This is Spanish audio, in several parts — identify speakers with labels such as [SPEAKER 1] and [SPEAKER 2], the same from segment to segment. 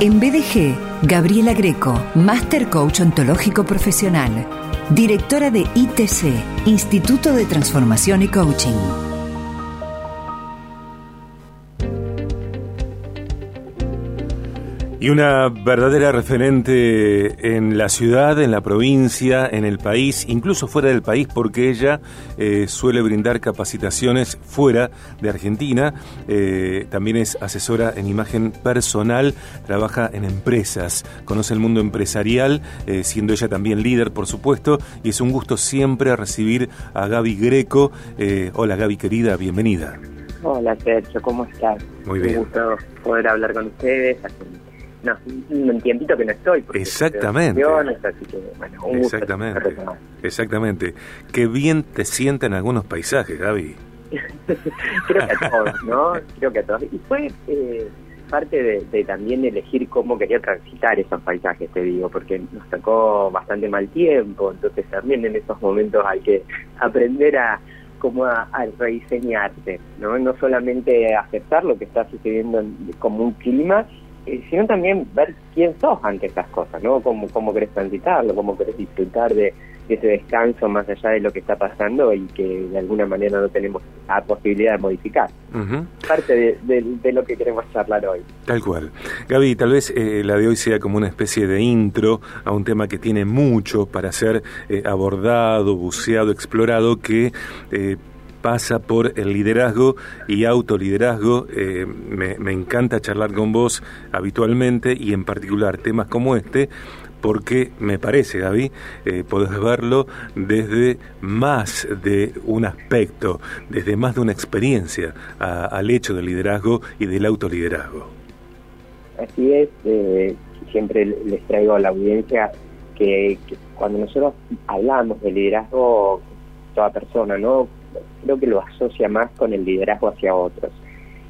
[SPEAKER 1] En BDG, Gabriela Greco, Master Coach Ontológico Profesional, directora de ITC, Instituto de Transformación y Coaching.
[SPEAKER 2] Y una verdadera referente en la ciudad, en la provincia, en el país, incluso fuera del país, porque ella eh, suele brindar capacitaciones fuera de Argentina. Eh, también es asesora en imagen personal, trabaja en empresas, conoce el mundo empresarial, eh, siendo ella también líder, por supuesto, y es un gusto siempre recibir a Gaby Greco. hola Gaby querida, bienvenida.
[SPEAKER 3] Hola Sergio, ¿cómo estás?
[SPEAKER 2] Muy bien.
[SPEAKER 3] Un gusto poder hablar con ustedes no, un tiempito que no estoy.
[SPEAKER 2] Exactamente.
[SPEAKER 3] Así que, bueno, un
[SPEAKER 2] Exactamente. Exactamente. Qué bien te sienten algunos paisajes, Gaby.
[SPEAKER 3] Creo que a todos, ¿no? Creo que a todos. Y fue eh, parte de, también elegir cómo quería transitar esos paisajes, te digo, porque nos tocó bastante mal tiempo, entonces también en esos momentos hay que aprender a como a, a rediseñarse, ¿no? No solamente aceptar lo que está sucediendo como un clima, sino también ver quién sos ante estas cosas, ¿no? Cómo, cómo querés transitarlo, cómo querés disfrutar de, ese descanso más allá de lo que está pasando y que de alguna manera no tenemos la posibilidad de modificar. Parte de, lo que queremos charlar hoy.
[SPEAKER 2] Tal cual. Gaby, tal vez eh, la de hoy sea como una especie de intro a un tema que tiene mucho para ser eh, abordado, buceado, explorado, que pasa por el liderazgo y autoliderazgo. Eh, me, encanta charlar con vos habitualmente y en particular temas como este, porque me parece, Gaby, eh, podés verlo desde más de un aspecto, desde más de una experiencia al hecho del liderazgo y del autoliderazgo.
[SPEAKER 3] Así es, eh, siempre les traigo a la audiencia que, que cuando nosotros hablamos de liderazgo, toda persona, ¿no? Creo que lo asocia más con el liderazgo hacia otros.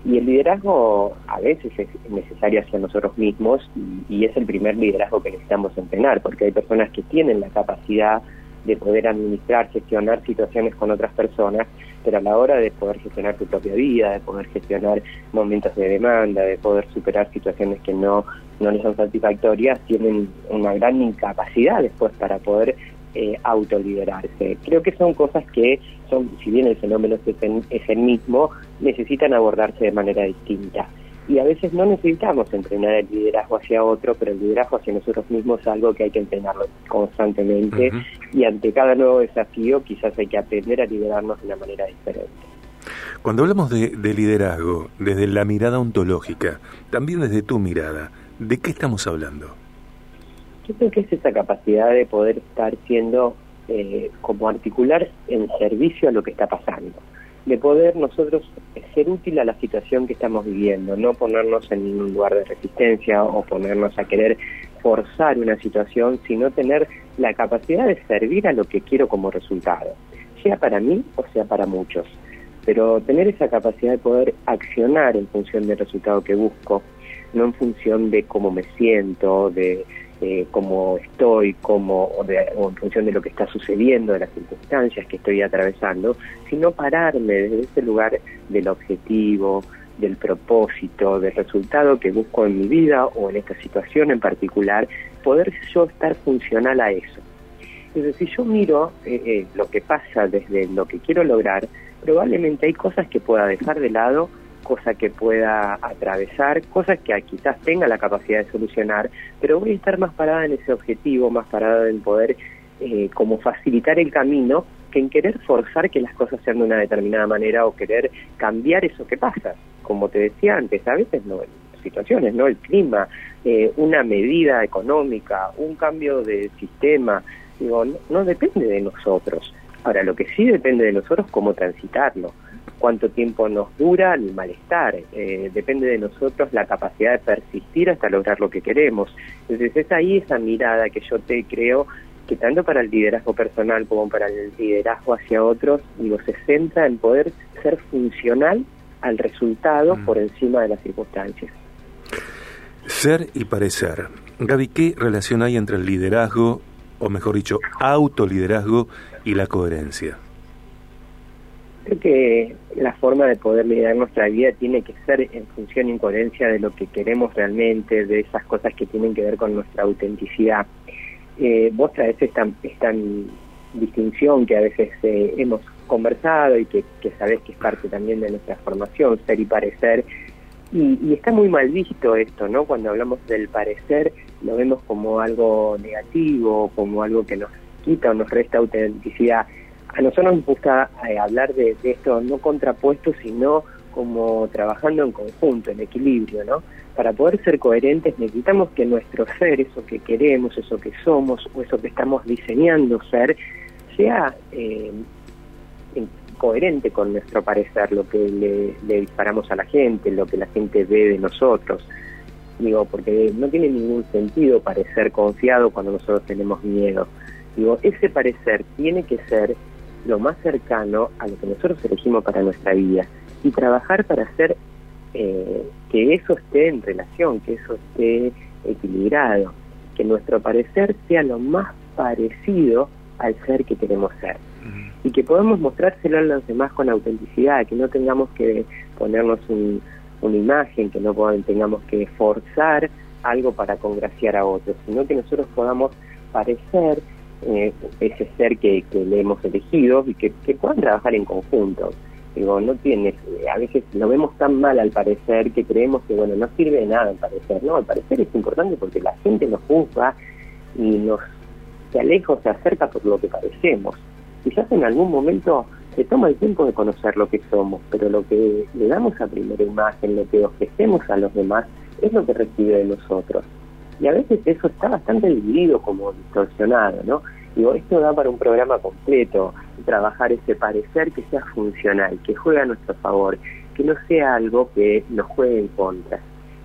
[SPEAKER 3] Y el liderazgo a veces es necesario hacia nosotros mismos y, es el primer liderazgo que necesitamos entrenar, porque hay personas que tienen la capacidad de poder administrar, gestionar situaciones con otras personas, pero a la hora de poder gestionar tu propia vida, de poder gestionar momentos de demanda, de poder superar situaciones que no, no les son satisfactorias, tienen una gran incapacidad después para poder eh, autoliderarse. Creo que son cosas que son, si bien el fenómeno es el mismo, necesitan abordarse de manera distinta. Y a veces no necesitamos entrenar el liderazgo hacia otro, pero el liderazgo hacia nosotros mismos es algo que hay que entrenarlo constantemente y ante cada nuevo desafío quizás hay que aprender a liderarnos de una manera diferente.
[SPEAKER 2] Cuando hablamos de, de liderazgo, desde la mirada ontológica, también desde tu mirada, ¿de qué estamos hablando?
[SPEAKER 3] Yo creo que es esa capacidad de poder estar siendo eh, como articular en servicio a lo que está pasando, de poder nosotros ser útil a la situación que estamos viviendo, no ponernos en un lugar de resistencia o ponernos a querer forzar una situación, sino tener la capacidad de servir a lo que quiero como resultado, sea para mí o sea para muchos. Pero tener esa capacidad de poder accionar en función del resultado que busco, no en función de cómo me siento, de eh, cómo estoy, cómo, o, en función de lo que está sucediendo, de las circunstancias que estoy atravesando, sino pararme desde ese lugar del objetivo, del propósito, del resultado que busco en mi vida o en esta situación en particular, poder yo estar funcional a eso. Entonces, si yo miro eh, eh, lo que pasa desde lo que quiero lograr, probablemente hay cosas que pueda dejar de lado cosa que pueda atravesar, cosas que quizás tenga la capacidad de solucionar, pero voy a estar más parada en ese objetivo, más parada en poder eh, como facilitar el camino que en querer forzar que las cosas sean de una determinada manera o querer cambiar eso que pasa. Como te decía antes, a veces no, situaciones, ¿no? El clima, eh, una medida económica, un cambio de sistema, digo, no depende de nosotros. Ahora, lo que sí depende de nosotros es cómo transitarlo cuánto tiempo nos dura el malestar. Eh, depende de nosotros la capacidad de persistir hasta lograr lo que queremos. Entonces es ahí esa mirada que yo te creo que tanto para el liderazgo personal como para el liderazgo hacia otros, digo, se centra en poder ser funcional al resultado mm. por encima de las circunstancias.
[SPEAKER 2] Ser y parecer. Gaby, ¿qué relación hay entre el liderazgo, o mejor dicho, autoliderazgo y la coherencia?
[SPEAKER 3] Creo que la forma de poder liderar nuestra vida tiene que ser en función y coherencia de lo que queremos realmente, de esas cosas que tienen que ver con nuestra autenticidad. Eh, vos traes esta, esta distinción que a veces eh, hemos conversado y que, que sabés que es parte también de nuestra formación, ser y parecer. Y, está muy mal visto esto, ¿no? Cuando hablamos del parecer, lo vemos como algo negativo, como algo que nos quita o nos resta autenticidad a nosotros nos gusta eh, hablar de, esto no contrapuesto, sino como trabajando en conjunto, en equilibrio, ¿no? Para poder ser coherentes necesitamos que nuestro ser, eso que queremos, eso que somos, o eso que estamos diseñando ser, sea eh, coherente con nuestro parecer, lo que le, le disparamos a la gente, lo que la gente ve de nosotros. Digo, porque no tiene ningún sentido parecer confiado cuando nosotros tenemos miedo. Digo, ese parecer tiene que ser lo más cercano a lo que nosotros elegimos para nuestra vida y trabajar para hacer eh, que eso esté en relación, que eso esté equilibrado, que nuestro parecer sea lo más parecido al ser que queremos ser. Y que podamos mostrárselo a los demás con autenticidad, que no tengamos que ponernos una imagen, que no tengamos que forzar algo para congraciar a otros, sino que nosotros podamos parecer eh, ese ser que, le hemos elegido y que, puedan trabajar en conjunto. Digo, no tiene, a veces lo vemos tan mal al parecer que creemos que, bueno, no sirve de nada al parecer. No, al parecer es importante porque la gente nos juzga y nos se aleja o se acerca por lo que parecemos. Quizás en algún momento se toma el tiempo de conocer lo que somos, pero lo que le damos a primera imagen, lo que ofrecemos a los demás, es lo que recibe de nosotros y a veces eso está bastante dividido como distorsionado, ¿no? Digo, esto da para un programa completo, trabajar ese parecer que sea funcional, que juegue a nuestro favor, que no sea algo que nos juegue en contra.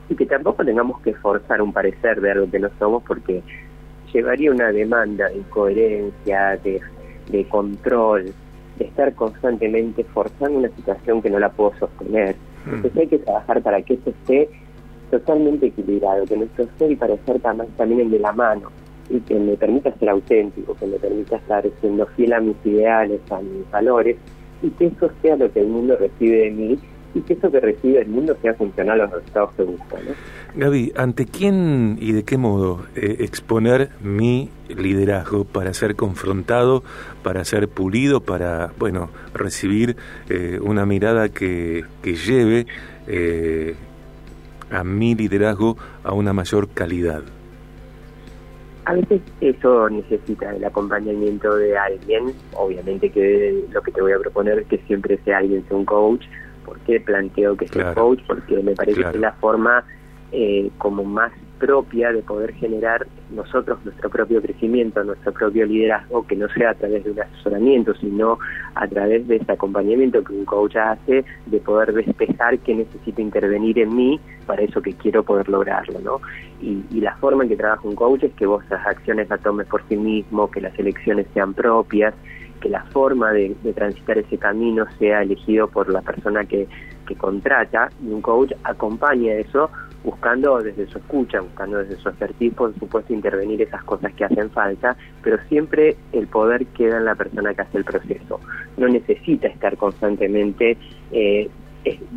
[SPEAKER 3] Y que tampoco tengamos que forzar un parecer de algo que no somos porque llevaría una demanda de incoherencia, de, de control, de estar constantemente forzando una situación que no la puedo sostener. Mm. Entonces hay que trabajar para que eso esté totalmente equilibrado, que nuestro ser y parecer también de la mano y que me permita ser auténtico, que me permita estar siendo fiel a mis ideales, a mis valores y que eso sea lo que el mundo recibe de mí y que eso que recibe el mundo sea funcional a los resultados que busca. ¿no?
[SPEAKER 2] Gaby, ¿ante quién y de qué modo eh, exponer mi liderazgo para ser confrontado, para ser pulido, para, bueno, recibir eh, una mirada que, que lleve eh, a mi liderazgo a una mayor calidad?
[SPEAKER 3] A veces eso necesita el acompañamiento de alguien, obviamente que lo que te voy a proponer es que siempre sea alguien, sea un coach, ¿por qué planteo que sea coach? Porque me parece que es la forma eh, como más propia de poder generar nosotros nuestro propio crecimiento, nuestro propio liderazgo, que no sea a través de un asesoramiento, sino a través de ese acompañamiento que un coach hace, de poder despejar que necesito intervenir en mí para eso que quiero poder lograrlo, ¿no? Y, la forma en que trabaja un coach es que vos las acciones las tomes por sí mismo, que las elecciones sean propias, que la forma de, transitar ese camino sea elegido por la persona que, que contrata y un coach acompaña eso buscando desde su escucha, buscando desde su expertise, por supuesto, intervenir esas cosas que hacen falta, pero siempre el poder queda en la persona que hace el proceso. No necesita estar constantemente eh,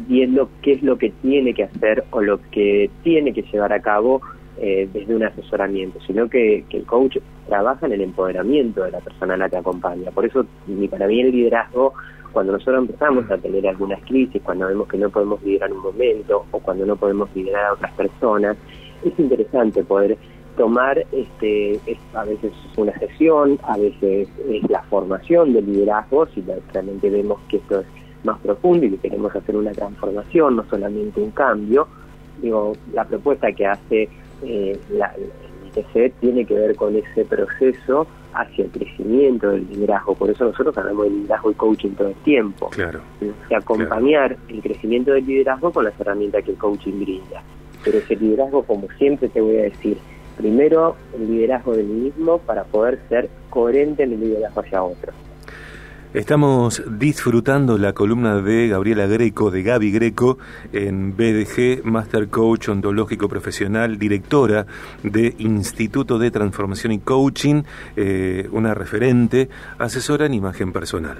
[SPEAKER 3] viendo qué es lo que tiene que hacer o lo que tiene que llevar a cabo eh, desde un asesoramiento, sino que, que, el coach trabaja en el empoderamiento de la persona a la que acompaña. Por eso, para mí, el liderazgo cuando nosotros empezamos a tener algunas crisis, cuando vemos que no podemos liderar un momento o cuando no podemos liderar a otras personas, es interesante poder tomar, este, a veces es una sesión, a veces es la formación del liderazgo, si realmente vemos que esto es más profundo y que queremos hacer una transformación, no solamente un cambio. Digo, la propuesta que hace eh, la, Tiene que ver con ese proceso hacia el crecimiento del liderazgo. Por eso nosotros hablamos de liderazgo y coaching todo el tiempo.
[SPEAKER 2] Claro.
[SPEAKER 3] Y acompañar el crecimiento del liderazgo con las herramientas que el coaching brinda. Pero ese liderazgo, como siempre te voy a decir, primero el liderazgo del mismo para poder ser coherente en el liderazgo hacia otros.
[SPEAKER 2] Estamos disfrutando la columna de Gabriela Greco, de Gaby Greco, en BDG, Master Coach Ontológico Profesional, directora de Instituto de Transformación y Coaching, eh, una referente, asesora en imagen personal.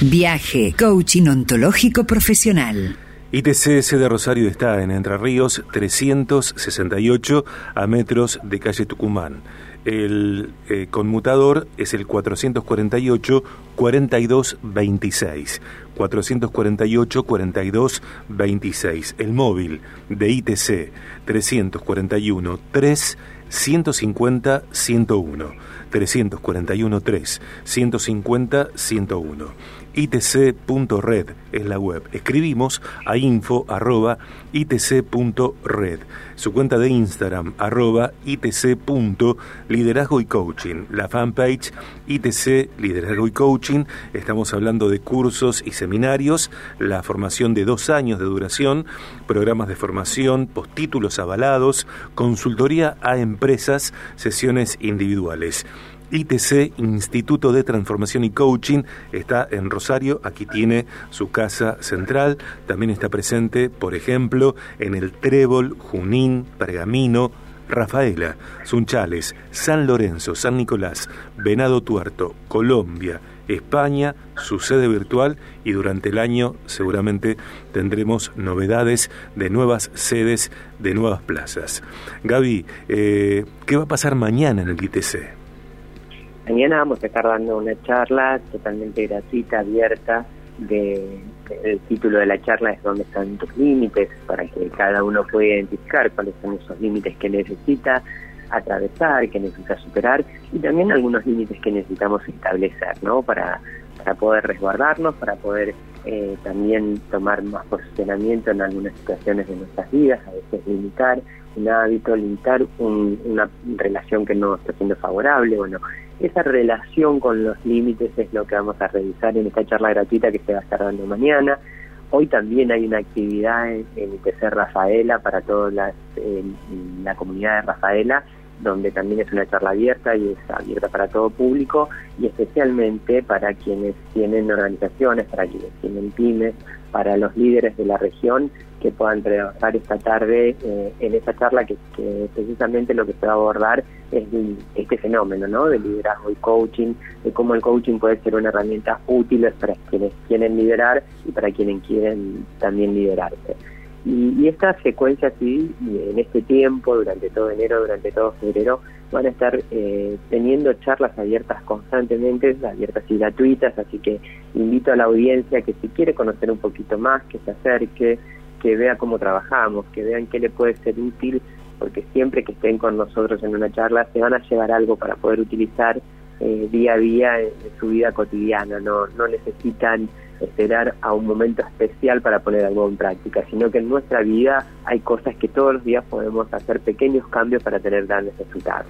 [SPEAKER 1] Viaje, coaching ontológico profesional.
[SPEAKER 2] ITCS de Rosario está en Entre Ríos 368 a metros de calle Tucumán. El eh, conmutador es el 448 42 26. 448 42 26. El móvil de ITC 341 3 150 101. 341 3 150 101 itc.red es la web. Escribimos a info arroba itc.red. Su cuenta de Instagram arroba itc.liderazgo y coaching. La fanpage ITC Liderazgo y Coaching. Estamos hablando de cursos y seminarios, la formación de dos años de duración, programas de formación, postítulos avalados, consultoría a empresas, sesiones individuales. ITC, Instituto de Transformación y Coaching, está en Rosario, aquí tiene su casa central, también está presente, por ejemplo, en el Trébol, Junín, Pergamino, Rafaela, Sunchales, San Lorenzo, San Nicolás, Venado Tuerto, Colombia, España, su sede virtual y durante el año seguramente tendremos novedades de nuevas sedes, de nuevas plazas. Gaby, eh, ¿qué va a pasar mañana en el ITC?
[SPEAKER 3] Mañana vamos a estar dando una charla totalmente gratuita, abierta, de, el título de la charla es dónde están tus límites, para que cada uno pueda identificar cuáles son esos límites que necesita atravesar, que necesita superar, y también algunos límites que necesitamos establecer, ¿no? Para, poder resguardarnos, para poder eh, también tomar más posicionamiento en algunas situaciones de nuestras vidas, a veces limitar un hábito, limitar una relación que no está siendo favorable, bueno, esa relación con los límites es lo que vamos a revisar en esta charla gratuita que se va a estar dando mañana. Hoy también hay una actividad en, ITC Rafaela para toda la comunidad de Rafaela, donde también es una charla abierta y es abierta para todo público y especialmente para quienes tienen organizaciones, para quienes tienen pymes, para los líderes de la región que puedan trabajar esta tarde eh, en esta charla que, precisamente lo que se va a abordar es este fenómeno ¿no? de liderazgo y coaching, de cómo el coaching puede ser una herramienta útil para quienes quieren liderar y para quienes quieren también liderarse. Y, esta secuencia así, en este tiempo, durante todo enero, durante todo febrero, van a estar eh, teniendo charlas abiertas constantemente, abiertas y gratuitas, así que invito a la audiencia que si quiere conocer un poquito más, que se acerque, que vea cómo trabajamos, que vean qué le puede ser útil, porque siempre que estén con nosotros en una charla se van a llevar algo para poder utilizar eh, día a día en, su vida cotidiana, no, no necesitan esperar a un momento especial para poner algo en práctica, sino que en nuestra vida hay cosas que todos los días podemos hacer pequeños cambios para tener grandes resultados.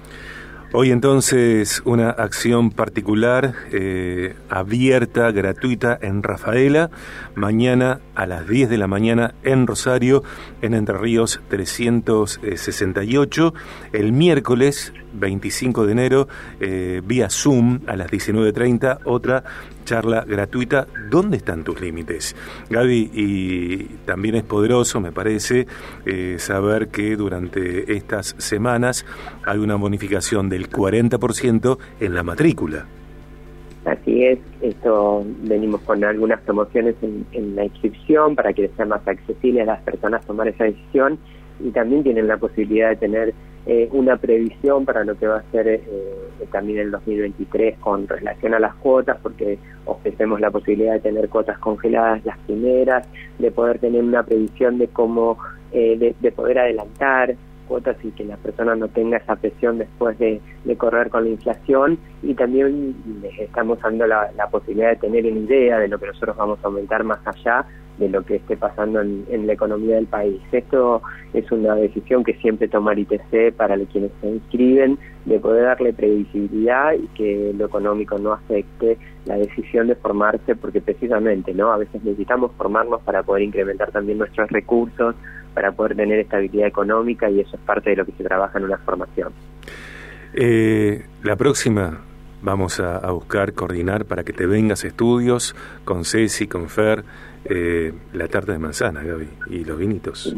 [SPEAKER 2] Hoy entonces una acción particular, eh, abierta, gratuita en Rafaela, mañana a las 10 de la mañana en Rosario, en Entre Ríos 368, el miércoles 25 de enero, eh, vía Zoom a las 19.30, otra charla gratuita. ¿Dónde están tus límites? Gaby, y también es poderoso, me parece, eh, saber que durante estas semanas hay una bonificación del 40% en la matrícula.
[SPEAKER 3] Así es, esto venimos con algunas promociones en, en la inscripción para que sea más accesible a las personas tomar esa decisión y también tienen la posibilidad de tener eh, una previsión para lo que va a ser eh, también el 2023 con relación a las cuotas, porque ofrecemos la posibilidad de tener cuotas congeladas las primeras, de poder tener una previsión de cómo, eh, de, poder adelantar cuotas y que la persona no tenga esa presión después de, correr con la inflación. Y también les estamos dando la, la posibilidad de tener una idea de lo que nosotros vamos a aumentar más allá de lo que esté pasando en, la economía del país. Esto es una decisión que siempre toma el ITC para quienes se inscriben, de poder darle previsibilidad y que lo económico no afecte la decisión de formarse, porque precisamente, ¿no? A veces necesitamos formarnos para poder incrementar también nuestros recursos, para poder tener estabilidad económica y eso es parte de lo que se trabaja en una formación.
[SPEAKER 2] Eh, la próxima vamos a, a, buscar coordinar para que te vengas estudios con Ceci, con Fer, eh, la tarta de manzana, Gaby, y los vinitos.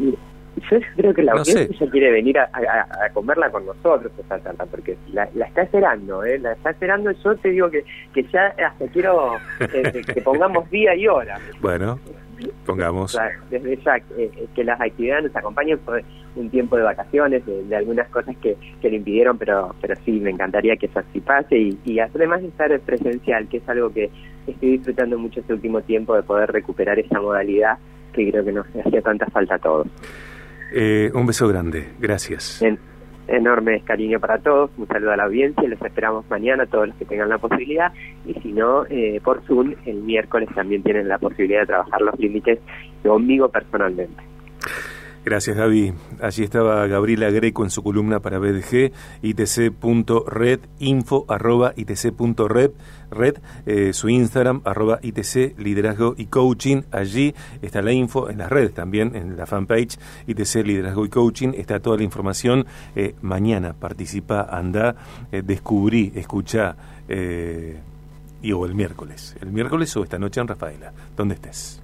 [SPEAKER 3] Yo creo que la audiencia quiere venir a, comerla con nosotros esa tarta, porque la, está esperando, ¿eh? La está esperando. Yo te digo que, que ya hasta quiero eh, que pongamos día y hora.
[SPEAKER 2] Bueno, pongamos.
[SPEAKER 3] desde ya, eh, que las actividades nos acompañen por un tiempo de vacaciones, de, algunas cosas que, que le impidieron, pero pero sí, me encantaría que eso así pase y, y además estar presencial, que es algo que estoy disfrutando mucho este último tiempo de poder recuperar esa modalidad que creo que nos hacía tanta falta a todos.
[SPEAKER 2] Eh, un beso grande, gracias.
[SPEAKER 3] enorme cariño para todos, un saludo a la audiencia, los esperamos mañana, todos los que tengan la posibilidad, y si no, eh, por Zoom, el miércoles también tienen la posibilidad de trabajar los límites conmigo personalmente.
[SPEAKER 2] Gracias, Gaby. Allí estaba Gabriela Greco en su columna para BDG, itc.red, info arroba itc.red, red, eh, su Instagram, arroba itc, liderazgo y coaching. Allí está la info, en las redes también, en la fanpage itc, liderazgo y coaching, está toda la información. Eh, mañana participa, anda, eh, descubrí, escucha, y o el miércoles, el miércoles o esta noche en Rafaela, donde estés.